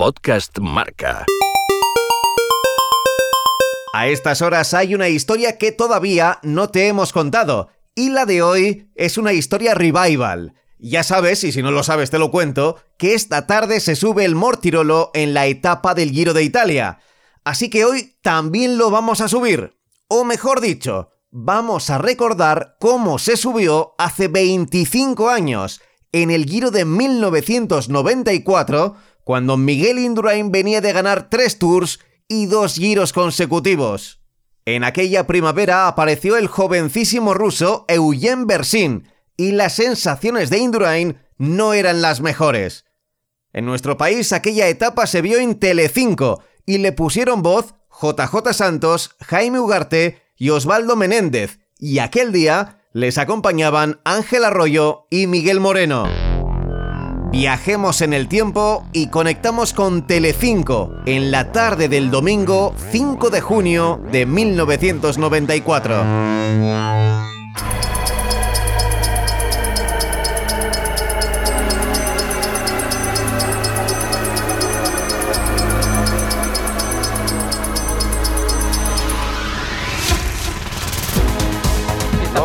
Podcast Marca. A estas horas hay una historia que todavía no te hemos contado. Y la de hoy es una historia revival. Ya sabes, y si no lo sabes te lo cuento, que esta tarde se sube el Mortirolo en la etapa del Giro de Italia. Así que hoy también lo vamos a subir. O mejor dicho, vamos a recordar cómo se subió hace 25 años, en el Giro de 1994, cuando Miguel Indurain venía de ganar tres tours y dos giros consecutivos. En aquella primavera apareció el jovencísimo ruso Eugen Bersin, y las sensaciones de Indurain no eran las mejores. En nuestro país aquella etapa se vio en Telecinco y le pusieron voz JJ Santos, Jaime Ugarte y Osvaldo Menéndez, y aquel día les acompañaban Ángel Arroyo y Miguel Moreno. Viajemos en el tiempo y conectamos con Telecinco en la tarde del domingo 5 de junio de 1994.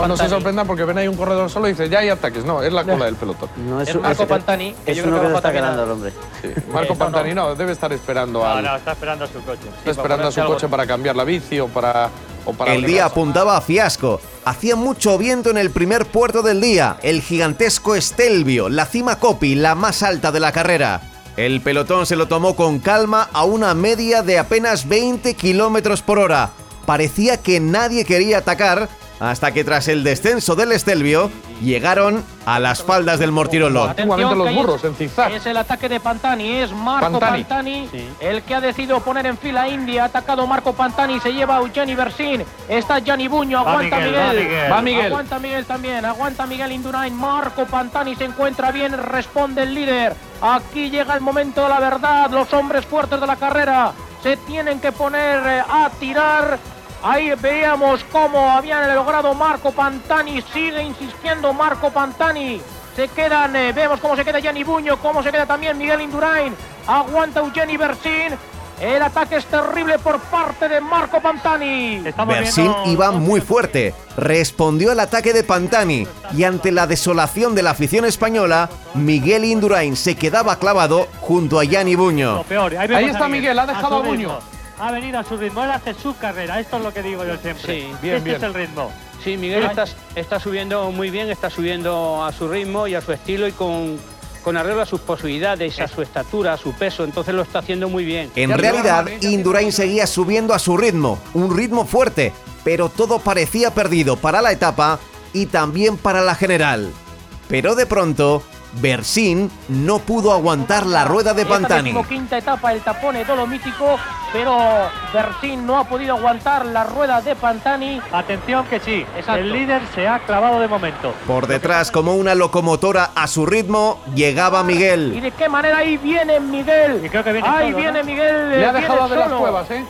No, no se sorprendan porque ven ahí un corredor solo y dice, ya hay ataques. No, es la cola del pelotón. No, Es Marco Pantani, que Es yo uno creo que está ganando el hombre. Sí. Marco Eh, no, Pantani no. no, debe estar esperando No, al... no, está esperando a su coche. Está esperando a su coche para cambiar la bici o para... O para El día apuntaba a fiasco. Hacía mucho viento en el primer puerto del día, el gigantesco Estelvio, la cima Copi, la más alta de la carrera. El pelotón se lo tomó con calma a una media de apenas 20 kilómetros por hora. Parecía que nadie quería atacar hasta que tras el descenso del Estelvio llegaron a las faldas del Mortirolo. Antiguamente los burros en zigzag. Es el ataque de Pantani, es Marco Pantani. Pantani, el que ha decidido poner en fila a India. Ha atacado Marco Pantani, se lleva a Eugeni Bersin. Está Gianni Buño, aguanta Miguel, Miguel. va Miguel. Va Miguel. Aguanta Miguel también, aguanta Miguel Indurain. Marco Pantani se encuentra bien, responde el líder. Aquí llega el momento de la verdad. Los hombres fuertes de la carrera se tienen que poner eh, a tirar. Ahí veíamos cómo habían logrado Marco Pantani, sigue insistiendo Marco Pantani. Se quedan, eh, vemos cómo se queda Gianni Buño, cómo se queda también Miguel Indurain. Aguanta Eugeni Bersin. El ataque es terrible por parte de Marco Pantani. Estamos Bersin viendo- iba muy fuerte, respondió al ataque de Pantani y ante la desolación de la afición española, Miguel Indurain se quedaba clavado junto a Gianni Buño. peor. Ahí, está Miguel, ha dejado a Buño. Ha venido a su ritmo, él hace su carrera, esto es lo que digo yo siempre. Sí, bien, este bien. es el ritmo. Sí, Miguel está, está subiendo muy bien, está subiendo a su ritmo y a su estilo y con, con arreglo a sus posibilidades, a su estatura, a su peso, entonces lo está haciendo muy bien. En realidad, Indurain seguía subiendo a su ritmo, un ritmo fuerte, pero todo parecía perdido para la etapa y también para la general. Pero de pronto, Bersin no pudo aguantar la rueda de Pantani. Esta quinta etapa, el tapón dolomítico, pero Bersin no ha podido aguantar la rueda de Pantani. Atención que sí, Exacto. el líder se ha clavado de momento. Por detrás, como una locomotora a su ritmo, llegaba ¿Y Miguel. de qué manera ahí viene Miguel? Y creo que viene Ahí solo, viene ¿no? Miguel. Le ha dejado de las solo. cuevas, ¿eh?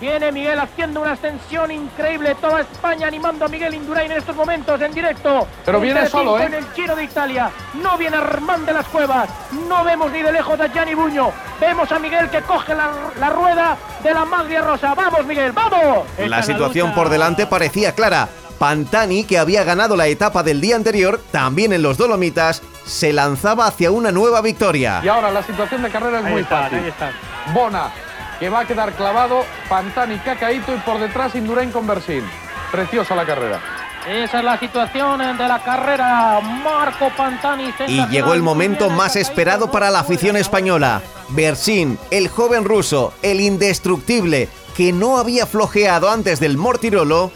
Viene Miguel haciendo una ascensión increíble. Toda España animando a Miguel Indurain en estos momentos en directo. Pero En viene solo, ¿eh? En el Giro de Italia. No viene Armand de las Cuevas. No vemos ni de lejos a Gianni Buño. Vemos a Miguel que coge la, la rueda de la maglia rosa. ¡Vamos, Miguel! ¡Vamos! La situación por delante parecía clara. Pantani, que había ganado la etapa del día anterior, también en los Dolomitas, se lanzaba hacia una nueva victoria. Y ahora la situación de carrera es Ahí muy están, fácil. ahí están. Bona, que va a quedar clavado, Pantani, Cacaíto y por detrás Indurain con Bersin. Preciosa la carrera. Esa es la situación de la carrera. Marco Pantani. Y llegó el momento más esperado para la afición española. Bersin, el joven ruso, el indestructible, que no había flojeado antes del Mortirolo,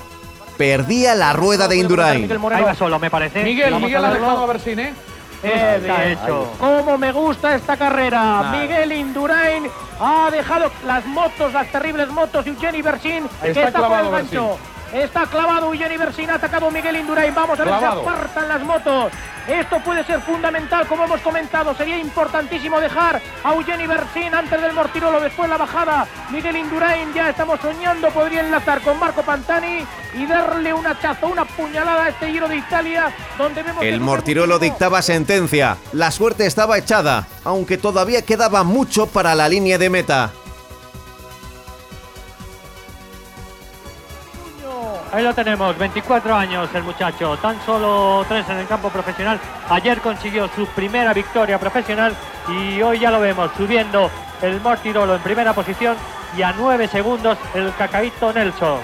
perdía la rueda de Indurain. Ahí va solo, me parece. Miguel, Miguel ha dejado a Bersin, ¿eh? Eh, bien. hecho. Cómo me gusta esta carrera. Miguel Indurain ha dejado las motos, las terribles motos. Eugeni Bersin, que Está por el gancho. Está clavado Eugeni Bersin, ha atacado Miguel Indurain. Vamos a ver Clavado. si apartan las motos. Esto puede ser fundamental, como hemos comentado. Sería importantísimo dejar a Eugeni Bersin antes del Mortirolo. Después la bajada. Miguel Indurain, ya estamos soñando, podría enlazar con Marco Pantani y darle un hachazo, una puñalada a este Giro de Italia, donde vemos El Mortirolo dictaba sentencia. La suerte estaba echada, aunque todavía quedaba mucho para la línea de meta. Ahí lo tenemos, 24 años el muchacho, tan solo tres en el campo profesional. Ayer consiguió su primera victoria profesional y hoy ya lo vemos subiendo el Mortirolo en primera posición y a 9 segundos el Cacaíto Nelson.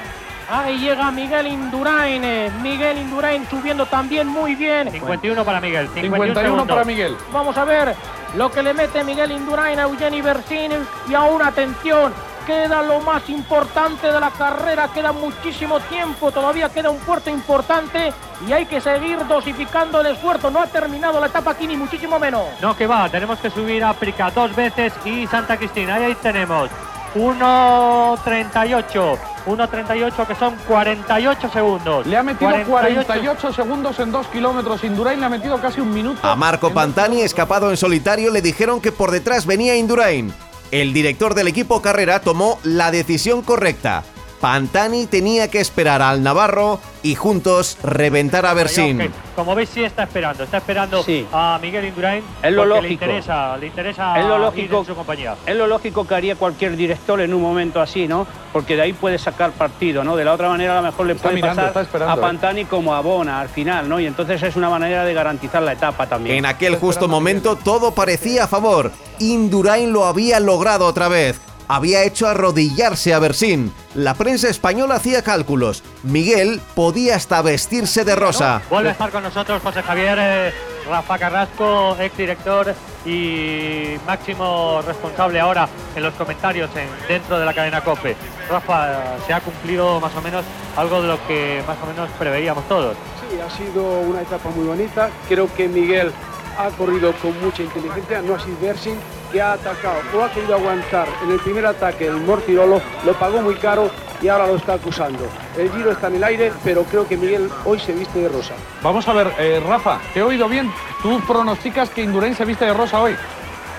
Ahí llega Miguel Indurain. eh, Miguel Indurain subiendo también muy bien. 51 para Miguel, 51, 51 segundos. para Miguel. Vamos a ver lo que le mete Miguel Indurain a Eugeni Bersin. Y aún atención, queda lo más importante de la carrera. Queda muchísimo tiempo, todavía queda un puerto importante y hay que seguir dosificando el esfuerzo. No ha terminado la etapa aquí ni muchísimo menos. No, que va, tenemos que subir África dos veces y Santa Cristina. Ahí, ahí tenemos 1.38, 1.38 que son 48 segundos. Le ha metido 48 segundos en dos kilómetros. Indurain le ha metido casi un minuto. A Marco Pantani, escapado en solitario, le dijeron que por detrás venía Indurain. El director del equipo Carrera tomó la decisión correcta. Pantani tenía que esperar al Navarro y juntos reventar a Bersin. Ok, Como veis, sí está esperando, está esperando Sí. a Miguel Indurain. Es lo lógico. Le interesa, le interesa Es lo ir lógico. en su compañía. Es lo lógico que haría cualquier director en un momento así, ¿no? Porque de ahí puede sacar partido, ¿no? De la otra manera a lo mejor le Está puede mirando, pasar a ¿eh? Pantani como a Bona al final, ¿no? Y entonces es una manera de garantizar la etapa también. En aquel justo momento todo parecía a favor. Indurain lo había logrado otra vez. Había hecho arrodillarse a Bersin. La prensa española hacía cálculos. Miguel podía hasta vestirse de rosa. Vuelve a estar con nosotros José Javier eh, Rafa Carrasco, exdirector y máximo responsable ahora en los comentarios en- dentro de la cadena COPE. Rafa, se ha cumplido más o menos algo de lo que más o menos preveíamos todos. Sí, ha sido una etapa muy bonita. Creo que Miguel ha corrido con mucha inteligencia, no ha sido Bersin, que ha atacado o ha querido aguantar en el primer ataque el Mortirolo, lo pagó muy caro y ahora lo está acusando. El giro está en el aire, pero creo que Miguel hoy se viste de rosa. Vamos a ver, eh, Rafa, te he oído bien. Tú pronosticas que Indurain se viste de rosa hoy.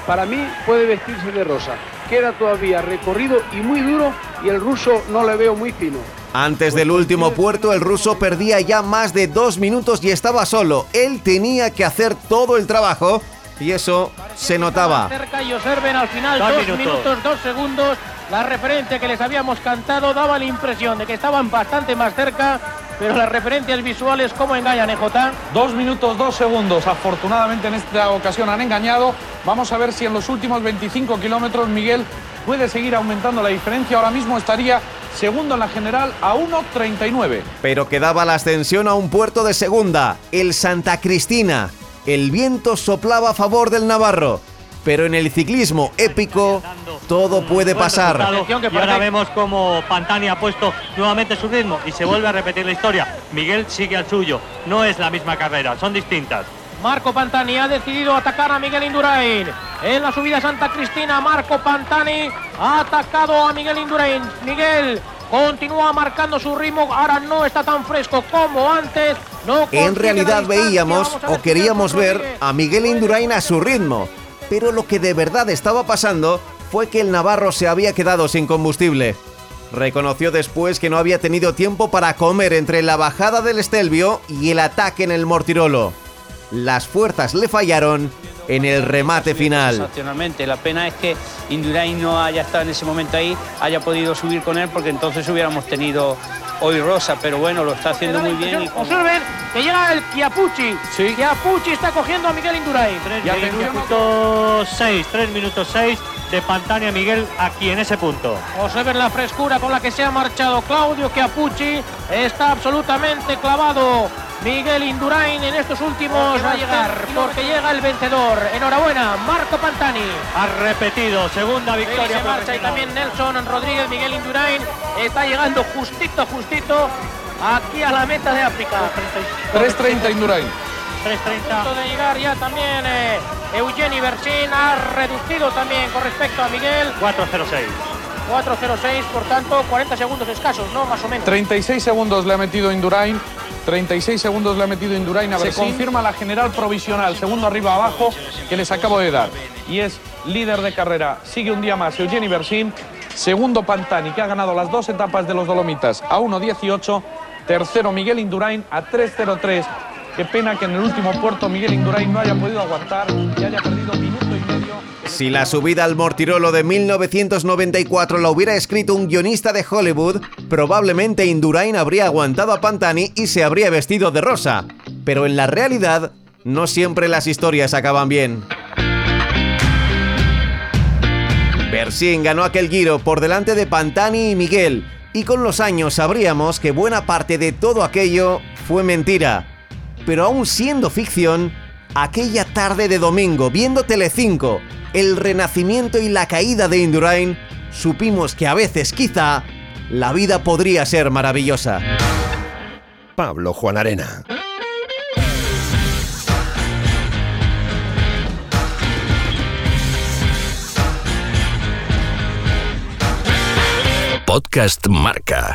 Para mí puede vestirse de rosa. Queda todavía recorrido y muy duro y el ruso no le veo muy fino. Antes del último puerto, el ruso perdía ya más de dos minutos y estaba solo. Él tenía que hacer todo el trabajo y eso se notaba. Cerca y observen al final Dos dos, minutos. minutos. dos segundos. La referencia que les habíamos cantado daba la impresión de que estaban bastante más cerca, pero las referencias visuales cómo engañan, ¿eh, Jota? Dos minutos, dos segundos. Afortunadamente en esta ocasión han engañado. Vamos a ver si en los últimos 25 kilómetros Miguel puede seguir aumentando la diferencia. Ahora mismo estaría segundo en la general a 1.39. Pero quedaba la ascensión a un puerto de segunda, el Santa Cristina. El viento soplaba a favor del Navarro. Pero en el ciclismo épico todo puede pasar. y ahora vemos como Pantani ha puesto nuevamente su ritmo y se vuelve a repetir la historia. Miguel sigue al suyo. No es la misma carrera, son distintas. Marco Pantani ha decidido atacar a Miguel Indurain. En la subida a Santa Cristina, Marco Pantani ha atacado a Miguel Indurain. Miguel continúa marcando su ritmo, ahora no está tan fresco como antes. En realidad veíamos o queríamos ver a Miguel Indurain a su ritmo. Pero lo que de verdad estaba pasando fue que el Navarro se había quedado sin combustible. Reconoció después que no había tenido tiempo para comer entre la bajada del Estelvio y el ataque en el Mortirolo. Las fuerzas le fallaron en el remate final. Sensacionalmente. La pena es que Indurain no haya estado en ese momento ahí, haya podido subir con él, porque entonces hubiéramos tenido hoy Rosa. Pero bueno, lo está haciendo muy bien. Y con- Observen que llega el Chiapucci. Sí. Chiapucci está cogiendo a Miguel Indurain. 3 Y atención, minutos 6, 3 minutos 6 de Pantani a Miguel aquí en ese punto. Observen la frescura con la que se ha marchado Claudio Chiapucci. Está absolutamente clavado. Miguel Indurain en estos últimos va a llegar porque llega el vencedor. Enhorabuena, Marco Pantani. Ha repetido, segunda victoria se marcha y también Nelson Rodríguez, Miguel Indurain está llegando justito, justito aquí a la meta de África. 3.30 Indurain. 3.30. punto de llegar ya también eh, Eugeni Bersin ha reducido también con respecto a Miguel 4.06. 4.06, por tanto, 40 segundos escasos, ¿no? Más o menos. 36 segundos le ha metido Indurain. 36 segundos le ha metido Indurain a Se confirma la general provisional, segundo arriba abajo, que les acabo de dar. Y es líder de carrera. Sigue un día más Eugeni Bersin. Segundo Pantani, que ha ganado las dos etapas de los Dolomitas a 1.18. Tercero Miguel Indurain a 3.03. Qué pena que en el último puerto Miguel Indurain no haya podido aguantar y haya perdido minuto y medio. Si la subida al Mortirolo de 1994 la hubiera escrito un guionista de Hollywood, probablemente Indurain habría aguantado a Pantani y se habría vestido de rosa. Pero en la realidad, no siempre las historias acaban bien. Bersin ganó aquel giro por delante de Pantani y Miguel, y con los años sabríamos que buena parte de todo aquello fue mentira. Pero aún siendo ficción, aquella tarde de domingo, viendo Telecinco, el renacimiento y la caída de Indurain, supimos que a veces quizá la vida podría ser maravillosa. Pablo Juan Arena. Podcast Marca.